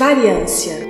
Variância.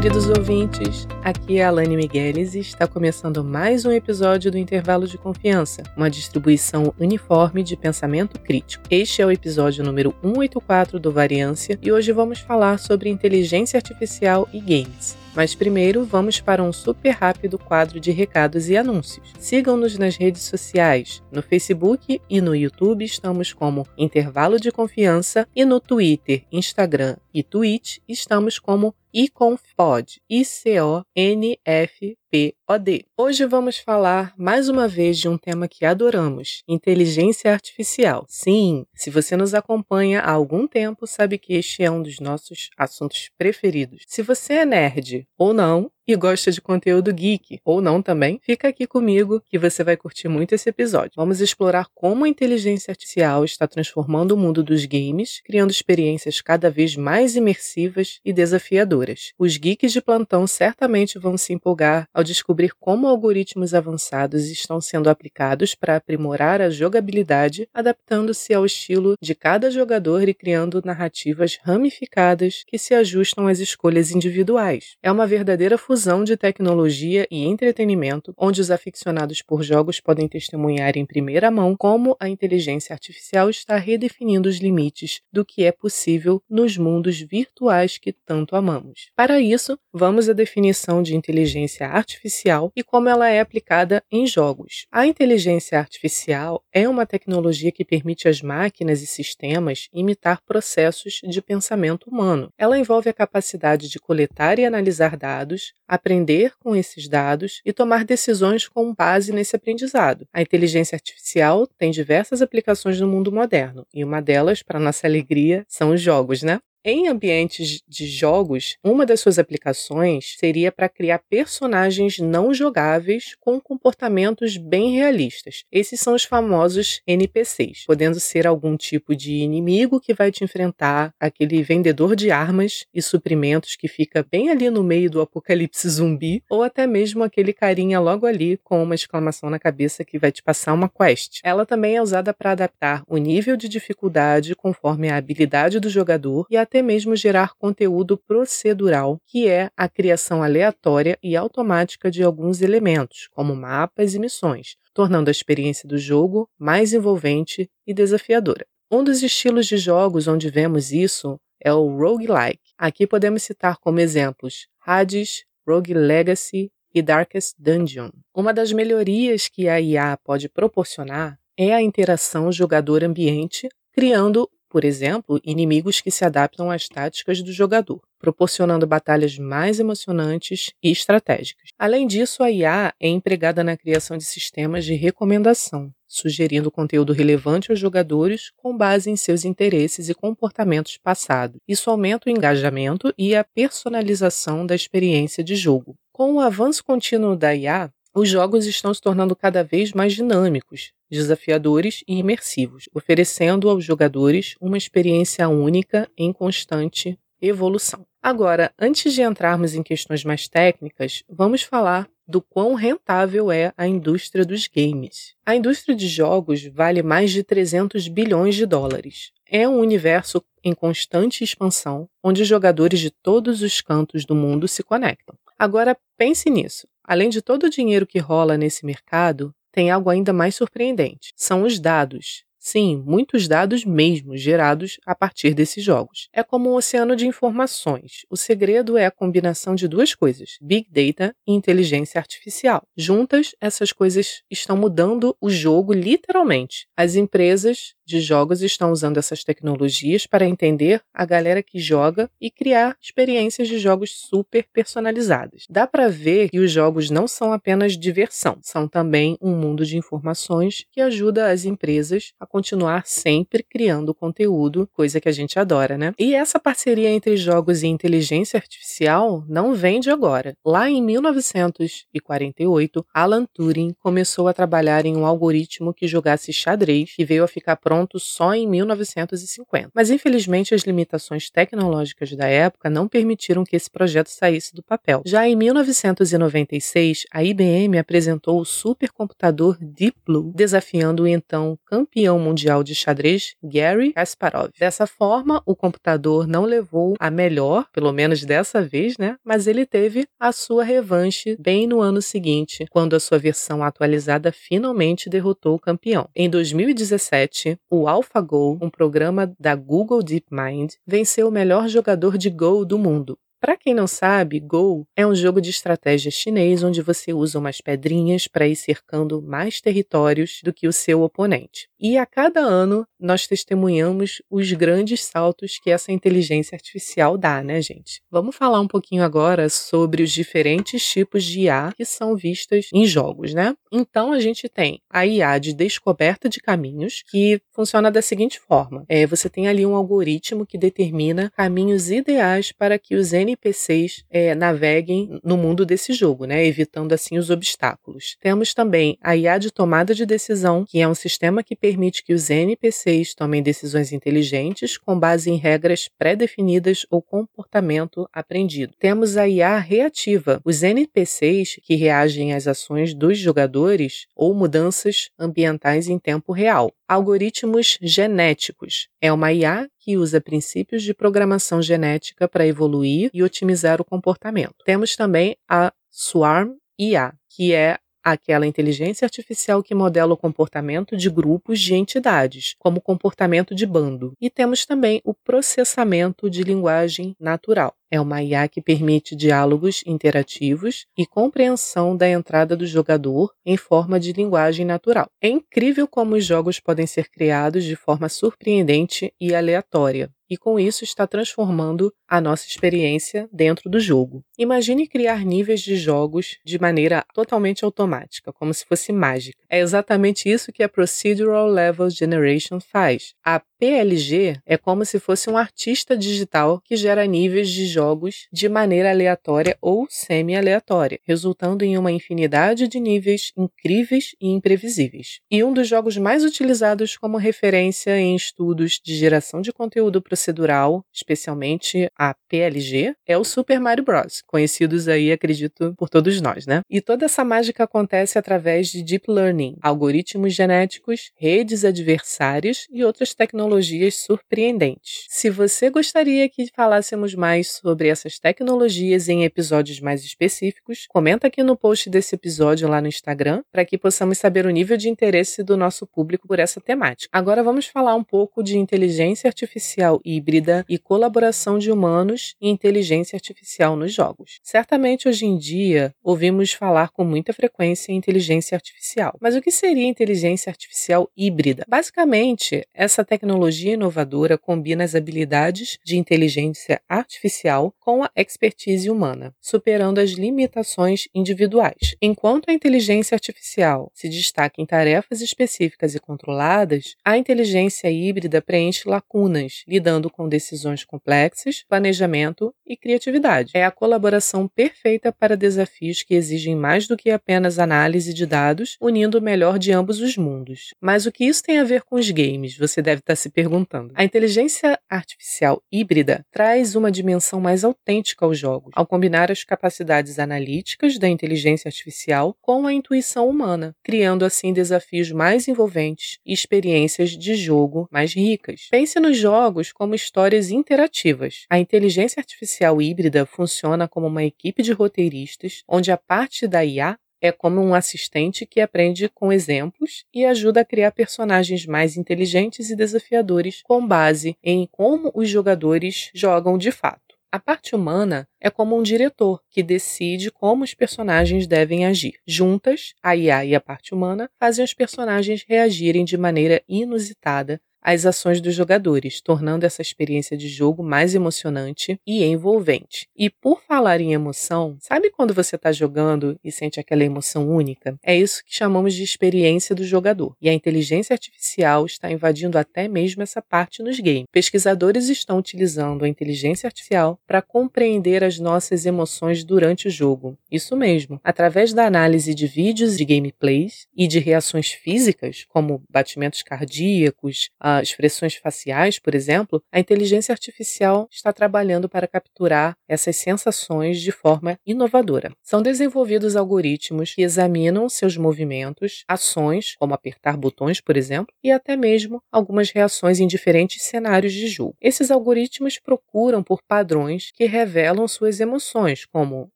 Queridos ouvintes. Aqui é a Alane Migueles e está começando mais um episódio do Intervalo de Confiança, uma distribuição uniforme de pensamento crítico. Este é o episódio número 184 do Variância e hoje vamos falar sobre inteligência artificial e games. Mas primeiro vamos para um super rápido quadro de recados e anúncios. Sigam-nos nas redes sociais. No Facebook e no YouTube estamos como Intervalo de Confiança e no Twitter, Instagram e Twitch estamos como iconfpod, I-C-O-N-F POD. Hoje vamos falar mais uma vez de um tema que adoramos: inteligência artificial. Sim, se você nos acompanha há algum tempo, sabe que este é um dos nossos assuntos preferidos. Se você é nerd ou não, e gosta de conteúdo geek, ou não também, fica aqui comigo que você vai curtir muito esse episódio. Vamos explorar como a inteligência artificial está transformando o mundo dos games, criando experiências cada vez mais imersivas e desafiadoras. Os geeks de plantão certamente vão se empolgar ao descobrir como algoritmos avançados estão sendo aplicados para aprimorar a jogabilidade, adaptando-se ao estilo de cada jogador e criando narrativas ramificadas que se ajustam às escolhas individuais. É uma verdadeira fusão fusão de tecnologia e entretenimento, onde os aficionados por jogos podem testemunhar em primeira mão como a inteligência artificial está redefinindo os limites do que é possível nos mundos virtuais que tanto amamos. Para isso, vamos à definição de inteligência artificial e como ela é aplicada em jogos. A inteligência artificial é uma tecnologia que permite às máquinas e sistemas imitar processos de pensamento humano. Ela envolve a capacidade de coletar e analisar dados, aprender com esses dados e tomar decisões com base nesse aprendizado. A inteligência artificial tem diversas aplicações no mundo moderno, e uma delas, para nossa alegria, são os jogos, né? Em ambientes de jogos, uma das suas aplicações seria para criar personagens não jogáveis com comportamentos bem realistas. Esses são os famosos NPCs, podendo ser algum tipo de inimigo que vai te enfrentar, aquele vendedor de armas e suprimentos que fica bem ali no meio do apocalipse zumbi, ou até mesmo aquele carinha logo ali com uma exclamação na cabeça que vai te passar uma quest. Ela também é usada para adaptar o nível de dificuldade conforme a habilidade do jogador e a até mesmo gerar conteúdo procedural, que é a criação aleatória e automática de alguns elementos, como mapas e missões, tornando a experiência do jogo mais envolvente e desafiadora. Um dos estilos de jogos onde vemos isso é o roguelike. Aqui podemos citar como exemplos Hades, Rogue Legacy e Darkest Dungeon. Uma das melhorias que a IA pode proporcionar é a interação jogador-ambiente, criando por exemplo, inimigos que se adaptam às táticas do jogador, proporcionando batalhas mais emocionantes e estratégicas. Além disso, a IA é empregada na criação de sistemas de recomendação, sugerindo conteúdo relevante aos jogadores com base em seus interesses e comportamentos passados. Isso aumenta o engajamento e a personalização da experiência de jogo. Com o avanço contínuo da IA, os jogos estão se tornando cada vez mais dinâmicos, desafiadores e imersivos, oferecendo aos jogadores uma experiência única em constante evolução. Agora, antes de entrarmos em questões mais técnicas, vamos falar do quão rentável é a indústria dos games. A indústria de jogos vale mais de 300 bilhões de dólares. É um universo em constante expansão, onde jogadores de todos os cantos do mundo se conectam. Agora pense nisso. Além de todo o dinheiro que rola nesse mercado, tem algo ainda mais surpreendente: são os dados. Sim, muitos dados mesmo gerados a partir desses jogos. É como um oceano de informações. O segredo é a combinação de duas coisas: Big Data e inteligência artificial. Juntas, essas coisas estão mudando o jogo literalmente. As empresas de jogos estão usando essas tecnologias para entender a galera que joga e criar experiências de jogos super personalizadas. Dá para ver que os jogos não são apenas diversão, são também um mundo de informações que ajuda as empresas a continuar sempre criando conteúdo, coisa que a gente adora, né? E essa parceria entre jogos e inteligência artificial não vem de agora. Lá em 1948, Alan Turing começou a trabalhar em um algoritmo que jogasse xadrez e veio a ficar pronto só em 1950. Mas infelizmente as limitações tecnológicas da época não permitiram que esse projeto saísse do papel. Já em 1996, a IBM apresentou o supercomputador Deep Blue, desafiando o então campeão mundial de xadrez Gary Kasparov. Dessa forma, o computador não levou a melhor, pelo menos dessa vez, né? Mas ele teve a sua revanche bem no ano seguinte, quando a sua versão atualizada finalmente derrotou o campeão. Em 2017, o AlphaGo, um programa da Google DeepMind, venceu o melhor jogador de Go do mundo. Para quem não sabe, Go é um jogo de estratégia chinês onde você usa umas pedrinhas para ir cercando mais territórios do que o seu oponente. E a cada ano nós testemunhamos os grandes saltos que essa inteligência artificial dá, né, gente? Vamos falar um pouquinho agora sobre os diferentes tipos de IA que são vistas em jogos, né? Então a gente tem a IA de descoberta de caminhos, que funciona da seguinte forma: é, você tem ali um algoritmo que determina caminhos ideais para que os NPCs é, naveguem no mundo desse jogo, né? Evitando assim os obstáculos. Temos também a IA de tomada de decisão, que é um sistema que permite que os NPCs tomem decisões inteligentes com base em regras pré-definidas ou comportamento aprendido. Temos a IA reativa, os NPCs que reagem às ações dos jogadores ou mudanças ambientais em tempo real. Algoritmos genéticos é uma IA que usa princípios de programação genética para evoluir e otimizar o comportamento. Temos também a Swarm IA, que é aquela inteligência artificial que modela o comportamento de grupos de entidades, como comportamento de bando. E temos também o processamento de linguagem natural. É uma IA que permite diálogos interativos e compreensão da entrada do jogador em forma de linguagem natural. É incrível como os jogos podem ser criados de forma surpreendente e aleatória e com isso está transformando a nossa experiência dentro do jogo. Imagine criar níveis de jogos de maneira totalmente automática, como se fosse mágica. É exatamente isso que a Procedural Level Generation faz. A PLG é como se fosse um artista digital que gera níveis de jogos de maneira aleatória ou semi-aleatória, resultando em uma infinidade de níveis incríveis e imprevisíveis. E um dos jogos mais utilizados como referência em estudos de geração de conteúdo procedural, especialmente a PLG, é o Super Mario Bros, conhecidos aí, acredito, por todos nós, né? E toda essa mágica acontece através de deep learning, algoritmos genéticos, redes adversárias e outras tecnologias surpreendentes. Se você gostaria que falássemos mais sobre essas tecnologias em episódios mais específicos, comenta aqui no post desse episódio lá no Instagram para que possamos saber o nível de interesse do nosso público por essa temática. Agora vamos falar um pouco de inteligência artificial híbrida e colaboração de humanos e inteligência artificial nos jogos. Certamente hoje em dia ouvimos falar com muita frequência em inteligência artificial. Mas o que seria inteligência artificial híbrida? Basicamente, essa tecnologia inovadora combina as habilidades de inteligência artificial com a expertise humana, superando as limitações individuais. Enquanto a inteligência artificial se destaca em tarefas específicas e controladas, a inteligência híbrida preenche lacunas, lidando com decisões complexas, planejamento e criatividade. É a colaboração perfeita para desafios que exigem mais do que apenas análise de dados, unindo o melhor de ambos os mundos. Mas o que isso tem a ver com os games? Você deve estar se perguntando. A inteligência artificial híbrida traz uma dimensão mais autêntica aos jogos, ao combinar as capacidades analíticas da inteligência artificial com a intuição humana, criando assim desafios mais envolventes e experiências de jogo mais ricas. Pense nos jogos como histórias interativas. A inteligência artificial híbrida funciona como uma equipe de roteiristas, onde a parte da IA é como um assistente que aprende com exemplos e ajuda a criar personagens mais inteligentes e desafiadores com base em como os jogadores jogam de fato. A parte humana é como um diretor que decide como os personagens devem agir. Juntas, a IA e a parte humana fazem os personagens reagirem de maneira inusitada as ações dos jogadores, tornando essa experiência de jogo mais emocionante e envolvente. E por falar em emoção, sabe quando você está jogando e sente aquela emoção única? É isso que chamamos de experiência do jogador. E a inteligência artificial está invadindo até mesmo essa parte nos games. Pesquisadores estão utilizando a inteligência artificial para compreender as nossas emoções durante o jogo. Isso mesmo, através da análise de vídeos de gameplays e de reações físicas, como batimentos cardíacos, uh, expressões faciais, por exemplo, a inteligência artificial está trabalhando para capturar essas sensações de forma inovadora. São desenvolvidos algoritmos que examinam seus movimentos, ações, como apertar botões, por exemplo, e até mesmo algumas reações em diferentes cenários de jogo. Esses algoritmos procuram por padrões que revelam suas emoções, como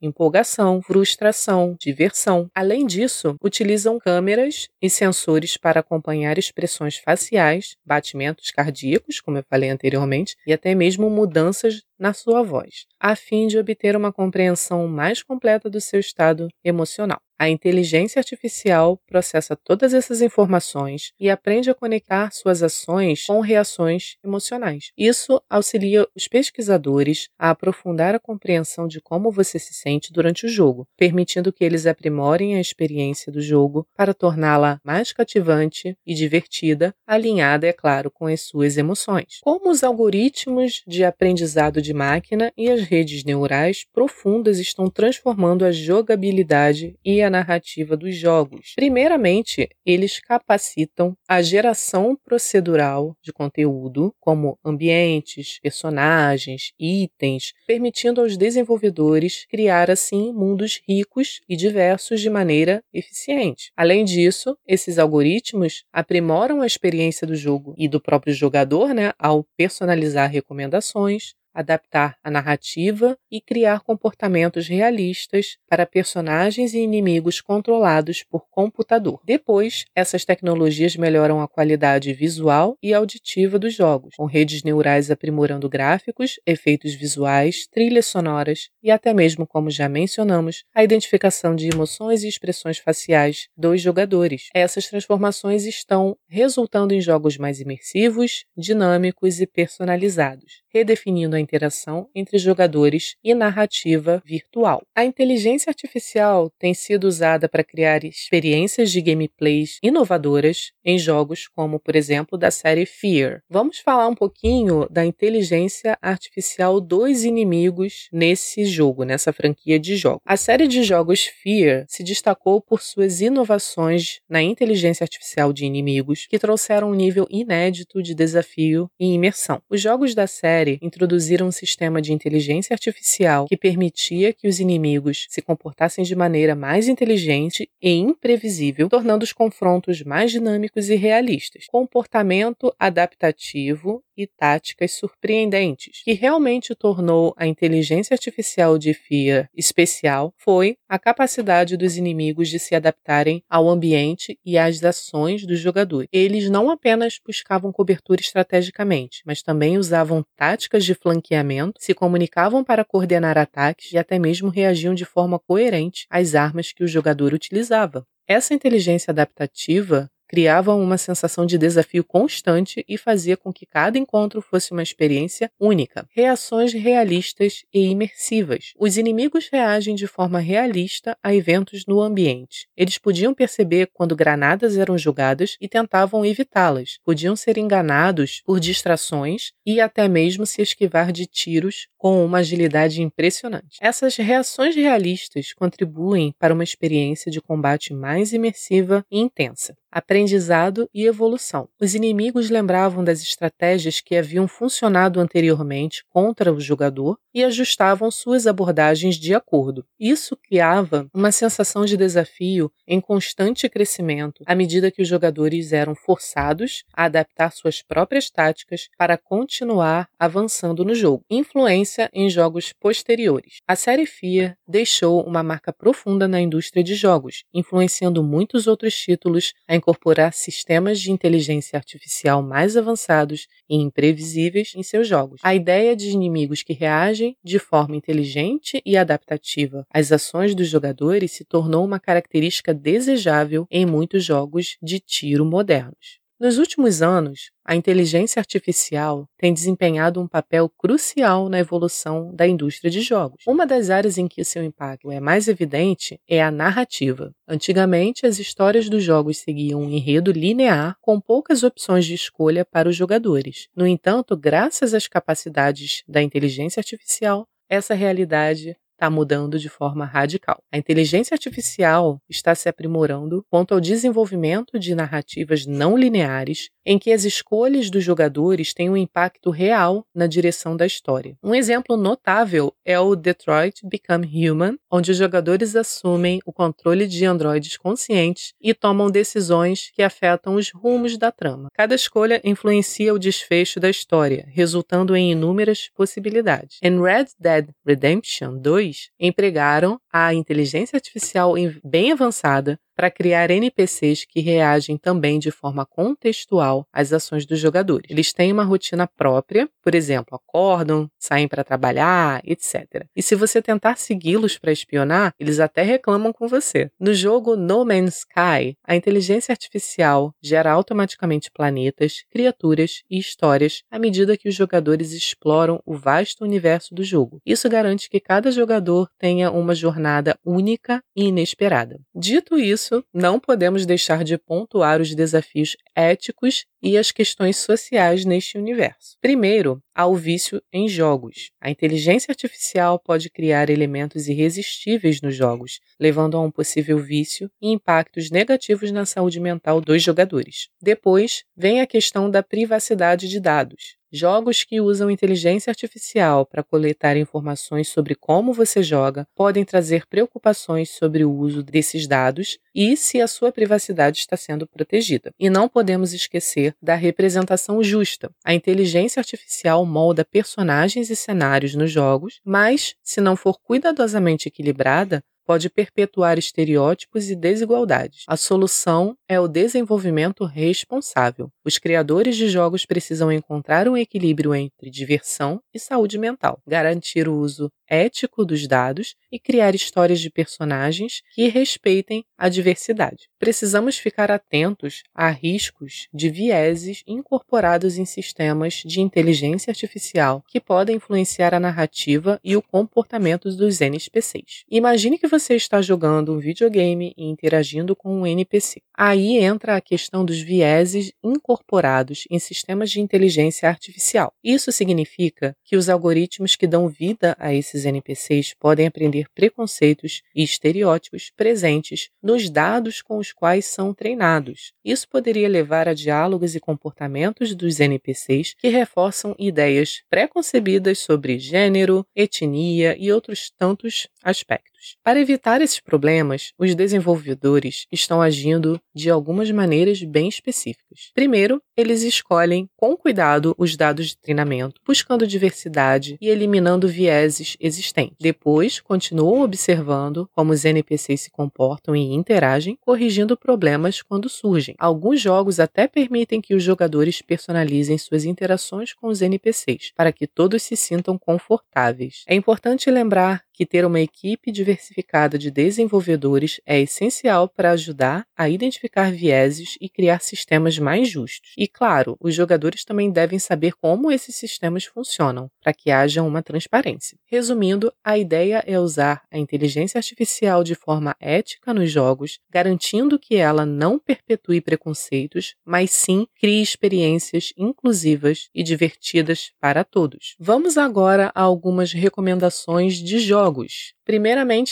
empolgação, frustração, diversão. Além disso, utilizam câmeras e sensores para acompanhar expressões faciais, batimentos cardíacos, como eu falei anteriormente, e até mesmo mudanças na sua voz, a fim de obter uma compreensão mais completa do seu estado emocional. A inteligência artificial processa todas essas informações e aprende a conectar suas ações com reações emocionais. Isso auxilia os pesquisadores a aprofundar a compreensão de como você se sente durante o jogo, permitindo que eles aprimorem a experiência do jogo para torná-la mais cativante e divertida, alinhada, é claro, com as suas emoções. Como os algoritmos de aprendizado de máquina e as redes neurais profundas estão transformando a jogabilidade a narrativa dos jogos. Primeiramente, eles capacitam a geração procedural de conteúdo, como ambientes, personagens, itens, permitindo aos desenvolvedores criar assim mundos ricos e diversos de maneira eficiente. Além disso, esses algoritmos aprimoram a experiência do jogo e do próprio jogador, né, ao personalizar recomendações, adaptar a narrativa e criar comportamentos realistas para personagens e inimigos controlados por computador. Depois, essas tecnologias melhoram a qualidade visual e auditiva dos jogos, com redes neurais aprimorando gráficos, efeitos visuais, trilhas sonoras e até mesmo, como já mencionamos, a identificação de emoções e expressões faciais dos jogadores. Essas transformações estão resultando em jogos mais imersivos, dinâmicos e personalizados, redefinindo a interação entre jogadores e narrativa virtual. A inteligência artificial tem sido usada para criar experiências de gameplays inovadoras em jogos como, por exemplo, da série Fear. Vamos falar um pouquinho da inteligência artificial dos inimigos nesse jogo, nessa franquia de jogos. A série de jogos Fear se destacou por suas inovações na inteligência artificial de inimigos, que trouxeram um nível inédito de desafio e imersão. Os jogos da série introduziram introduziram um sistema de inteligência artificial que permitia que os inimigos se comportassem de maneira mais inteligente e imprevisível, tornando os confrontos mais dinâmicos e realistas. Comportamento adaptativo e táticas surpreendentes. que realmente tornou a inteligência artificial de FIA especial foi a capacidade dos inimigos de se adaptarem ao ambiente e às ações dos jogadores. Eles não apenas buscavam cobertura estrategicamente, mas também usavam táticas de flanqueamento, se comunicavam para coordenar ataques e até mesmo reagiam de forma coerente às armas que o jogador utilizava. Essa inteligência adaptativa criavam uma sensação de desafio constante e fazia com que cada encontro fosse uma experiência única. Reações realistas e imersivas. Os inimigos reagem de forma realista a eventos no ambiente. Eles podiam perceber quando granadas eram jogadas e tentavam evitá-las. Podiam ser enganados por distrações e até mesmo se esquivar de tiros com uma agilidade impressionante. Essas reações realistas contribuem para uma experiência de combate mais imersiva e intensa aprendizado e evolução. Os inimigos lembravam das estratégias que haviam funcionado anteriormente contra o jogador e ajustavam suas abordagens de acordo. Isso criava uma sensação de desafio em constante crescimento à medida que os jogadores eram forçados a adaptar suas próprias táticas para continuar avançando no jogo. Influência em jogos posteriores. A série FIA deixou uma marca profunda na indústria de jogos, influenciando muitos outros títulos a incorporar sistemas de inteligência artificial mais avançados e imprevisíveis em seus jogos. A ideia de inimigos que reagem de forma inteligente e adaptativa às ações dos jogadores se tornou uma característica desejável em muitos jogos de tiro modernos. Nos últimos anos, a inteligência artificial tem desempenhado um papel crucial na evolução da indústria de jogos. Uma das áreas em que seu impacto é mais evidente é a narrativa. Antigamente, as histórias dos jogos seguiam um enredo linear com poucas opções de escolha para os jogadores. No entanto, graças às capacidades da inteligência artificial, essa realidade está mudando de forma radical. A inteligência artificial está se aprimorando quanto ao desenvolvimento de narrativas não lineares em que as escolhas dos jogadores têm um impacto real na direção da história. Um exemplo notável é o Detroit Become Human, onde os jogadores assumem o controle de androides conscientes e tomam decisões que afetam os rumos da trama. Cada escolha influencia o desfecho da história, resultando em inúmeras possibilidades. Em Red Dead Redemption 2, empregaram a inteligência artificial bem avançada para criar NPCs que reagem também de forma contextual às ações dos jogadores. Eles têm uma rotina própria, por exemplo, acordam, saem para trabalhar, etc. E se você tentar segui-los para espionar, eles até reclamam com você. No jogo No Man's Sky, a inteligência artificial gera automaticamente planetas, criaturas e histórias à medida que os jogadores exploram o vasto universo do jogo. Isso garante que cada jogador tenha uma jornada única e inesperada. Dito isso, não podemos deixar de pontuar os desafios éticos e as questões sociais neste universo. Primeiro, há o vício em jogos. A inteligência artificial pode criar elementos irresistíveis nos jogos, levando a um possível vício e impactos negativos na saúde mental dos jogadores. Depois, vem a questão da privacidade de dados. Jogos que usam inteligência artificial para coletar informações sobre como você joga podem trazer preocupações sobre o uso desses dados e se a sua privacidade está sendo protegida. E não podemos esquecer da representação justa. A inteligência artificial molda personagens e cenários nos jogos, mas, se não for cuidadosamente equilibrada, pode perpetuar estereótipos e desigualdades. A solução é o desenvolvimento responsável. Os criadores de jogos precisam encontrar um equilíbrio entre diversão e saúde mental, garantir o uso ético dos dados e criar histórias de personagens que respeitem a diversidade. Precisamos ficar atentos a riscos de vieses incorporados em sistemas de inteligência artificial que podem influenciar a narrativa e o comportamento dos NPCs. Imagine que você está jogando um videogame e interagindo com um NPC. Aí entra a questão dos vieses incorporados em sistemas de inteligência artificial. Isso significa que os algoritmos que dão vida a esses NPCs podem aprender preconceitos e estereótipos presentes nos dados com os quais são treinados. Isso poderia levar a diálogos e comportamentos dos NPCs que reforçam ideias preconcebidas sobre gênero, etnia e outros tantos aspectos. Para evitar esses problemas, os desenvolvedores estão agindo de algumas maneiras bem específicas. Primeiro, eles escolhem com cuidado os dados de treinamento, buscando diversidade e eliminando vieses existentes. Depois, continuam observando como os NPCs se comportam e interagem, corrigindo problemas quando surgem. Alguns jogos até permitem que os jogadores personalizem suas interações com os NPCs, para que todos se sintam confortáveis. É importante lembrar que ter uma equipe diversificada de desenvolvedores é essencial para ajudar a identificar vieses e criar sistemas mais justos. E claro, os jogadores também devem saber como esses sistemas funcionam, para que haja uma transparência. Resumindo, a ideia é usar a inteligência artificial de forma ética nos jogos, garantindo que ela não perpetue preconceitos, mas sim crie experiências inclusivas e divertidas para todos. Vamos agora a algumas recomendações de jogos jogos.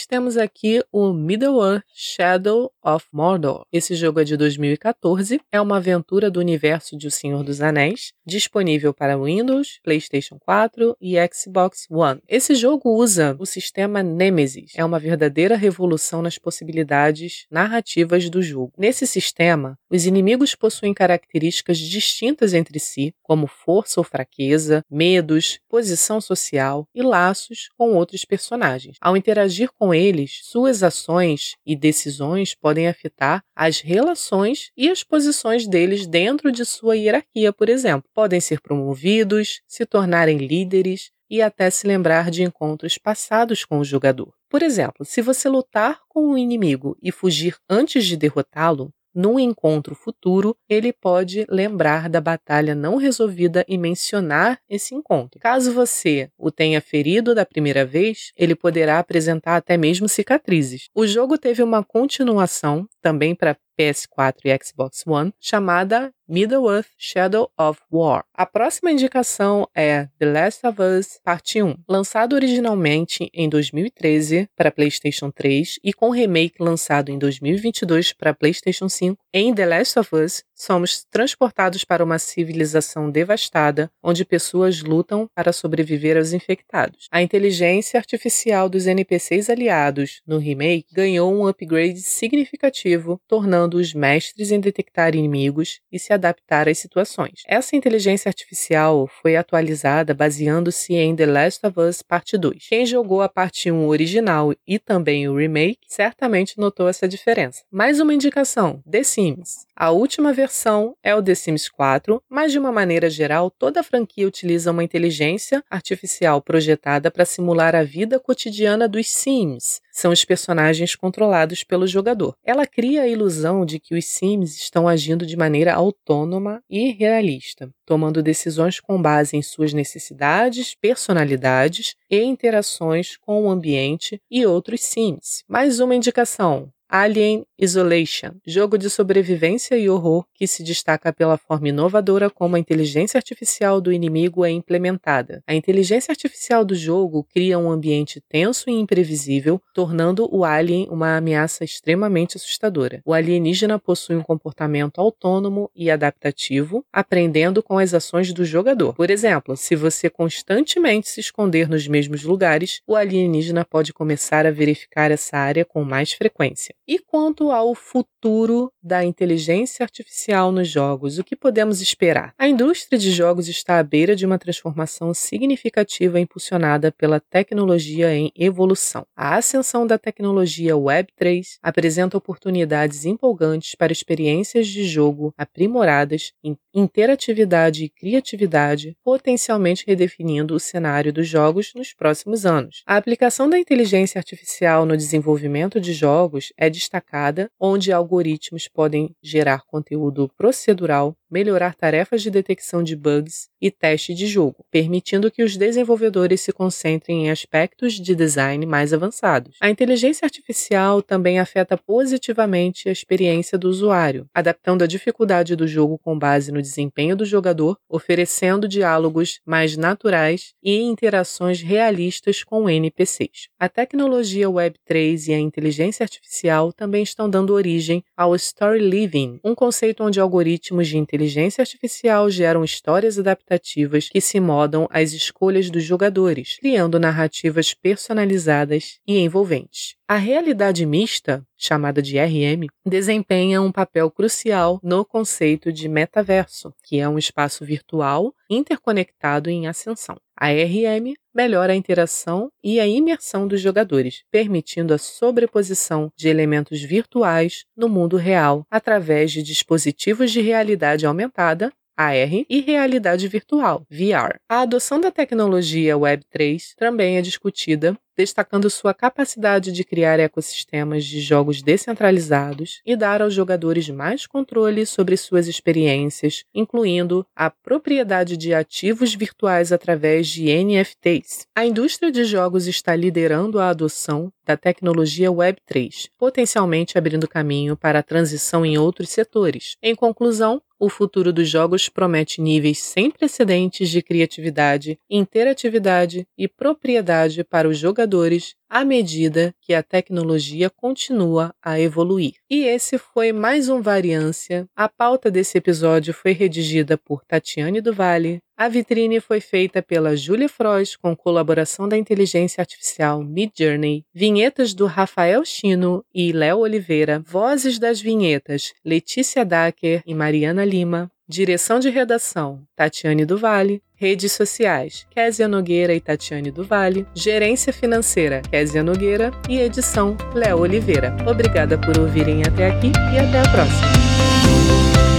Temos aqui o Middle-earth Shadow of Mordor. Esse jogo é de 2014, é uma aventura do universo de O Senhor dos Anéis, disponível para Windows, PlayStation 4 e Xbox One. Esse jogo usa o sistema Nemesis, é uma verdadeira revolução nas possibilidades narrativas do jogo. Nesse sistema, os inimigos possuem características distintas entre si, como força ou fraqueza, medos, posição social e laços com outros personagens. Ao interagir com eles, suas ações e decisões podem afetar as relações e as posições deles dentro de sua hierarquia, por exemplo. Podem ser promovidos, se tornarem líderes e até se lembrar de encontros passados com o jogador. Por exemplo, se você lutar com um inimigo e fugir antes de derrotá-lo, num encontro futuro, ele pode lembrar da batalha não resolvida e mencionar esse encontro. Caso você o tenha ferido da primeira vez, ele poderá apresentar até mesmo cicatrizes. O jogo teve uma continuação também para PS4 e Xbox One, chamada Middle-earth Shadow of War. A próxima indicação é The Last of Us Parte 1, lançado originalmente em 2013 para PlayStation 3 e com remake lançado em 2022 para PlayStation 5. Em The Last of Us, somos transportados para uma civilização devastada, onde pessoas lutam para sobreviver aos infectados. A inteligência artificial dos NPCs aliados no remake ganhou um upgrade significativo, tornando-os mestres em detectar inimigos e se adaptar às situações. Essa inteligência artificial foi atualizada baseando-se em The Last of Us Parte 2. Quem jogou a parte 1 original e também o remake certamente notou essa diferença. Mais uma indicação: The Sims. A última versão é o The Sims 4, mas de uma maneira geral, toda a franquia utiliza uma inteligência artificial projetada para simular a vida cotidiana dos Sims. São os personagens controlados pelo jogador. Ela cria a ilusão de que os Sims estão agindo de maneira autônoma e realista, tomando decisões com base em suas necessidades, personalidades e interações com o ambiente e outros Sims. Mais uma indicação: Alien Isolation, jogo de sobrevivência e horror que se destaca pela forma inovadora como a inteligência artificial do inimigo é implementada. A inteligência artificial do jogo cria um ambiente tenso e imprevisível, tornando o alien uma ameaça extremamente assustadora. O alienígena possui um comportamento autônomo e adaptativo, aprendendo com as ações do jogador. Por exemplo, se você constantemente se esconder nos mesmos lugares, o alienígena pode começar a verificar essa área com mais frequência. E quanto ao futuro da inteligência artificial nos jogos, o que podemos esperar? A indústria de jogos está à beira de uma transformação significativa impulsionada pela tecnologia em evolução. A ascensão da tecnologia Web3 apresenta oportunidades empolgantes para experiências de jogo aprimoradas em interatividade e criatividade, potencialmente redefinindo o cenário dos jogos nos próximos anos. A aplicação da inteligência artificial no desenvolvimento de jogos é destacada, onde algoritmos podem gerar conteúdo procedural, melhorar tarefas de detecção de bugs e teste de jogo, permitindo que os desenvolvedores se concentrem em aspectos de design mais avançados. A inteligência artificial também afeta positivamente a experiência do usuário, adaptando a dificuldade do jogo com base no desempenho do jogador, oferecendo diálogos mais naturais e interações realistas com NPCs. A tecnologia Web3 e a inteligência artificial também estão dando origem ao Story Living, um conceito onde algoritmos de inteligência inteligência artificial geram histórias adaptativas que se modam às escolhas dos jogadores, criando narrativas personalizadas e envolventes. A realidade mista, chamada de RM, desempenha um papel crucial no conceito de metaverso, que é um espaço virtual interconectado em ascensão. A RM melhora a interação e a imersão dos jogadores, permitindo a sobreposição de elementos virtuais no mundo real através de dispositivos de realidade aumentada AR e realidade virtual, VR. A adoção da tecnologia Web3 também é discutida destacando sua capacidade de criar ecossistemas de jogos descentralizados e dar aos jogadores mais controle sobre suas experiências, incluindo a propriedade de ativos virtuais através de NFTs. A indústria de jogos está liderando a adoção da tecnologia Web3, potencialmente abrindo caminho para a transição em outros setores. Em conclusão, o futuro dos jogos promete níveis sem precedentes de criatividade, interatividade e propriedade para os jogadores à medida que a tecnologia continua a evoluir. E esse foi mais um Variância. A pauta desse episódio foi redigida por Tatiane do Vale. A vitrine foi feita pela Julia Frois com colaboração da inteligência artificial Midjourney. Vinhetas do Rafael Chino e Léo Oliveira. Vozes das vinhetas Letícia Dacker e Mariana Lima. Direção de redação: Tatiane do Vale. Redes sociais: Késia Nogueira e Tatiane do Vale. Gerência financeira: Késia Nogueira. E edição: Léo Oliveira. Obrigada por ouvirem até aqui e até a próxima.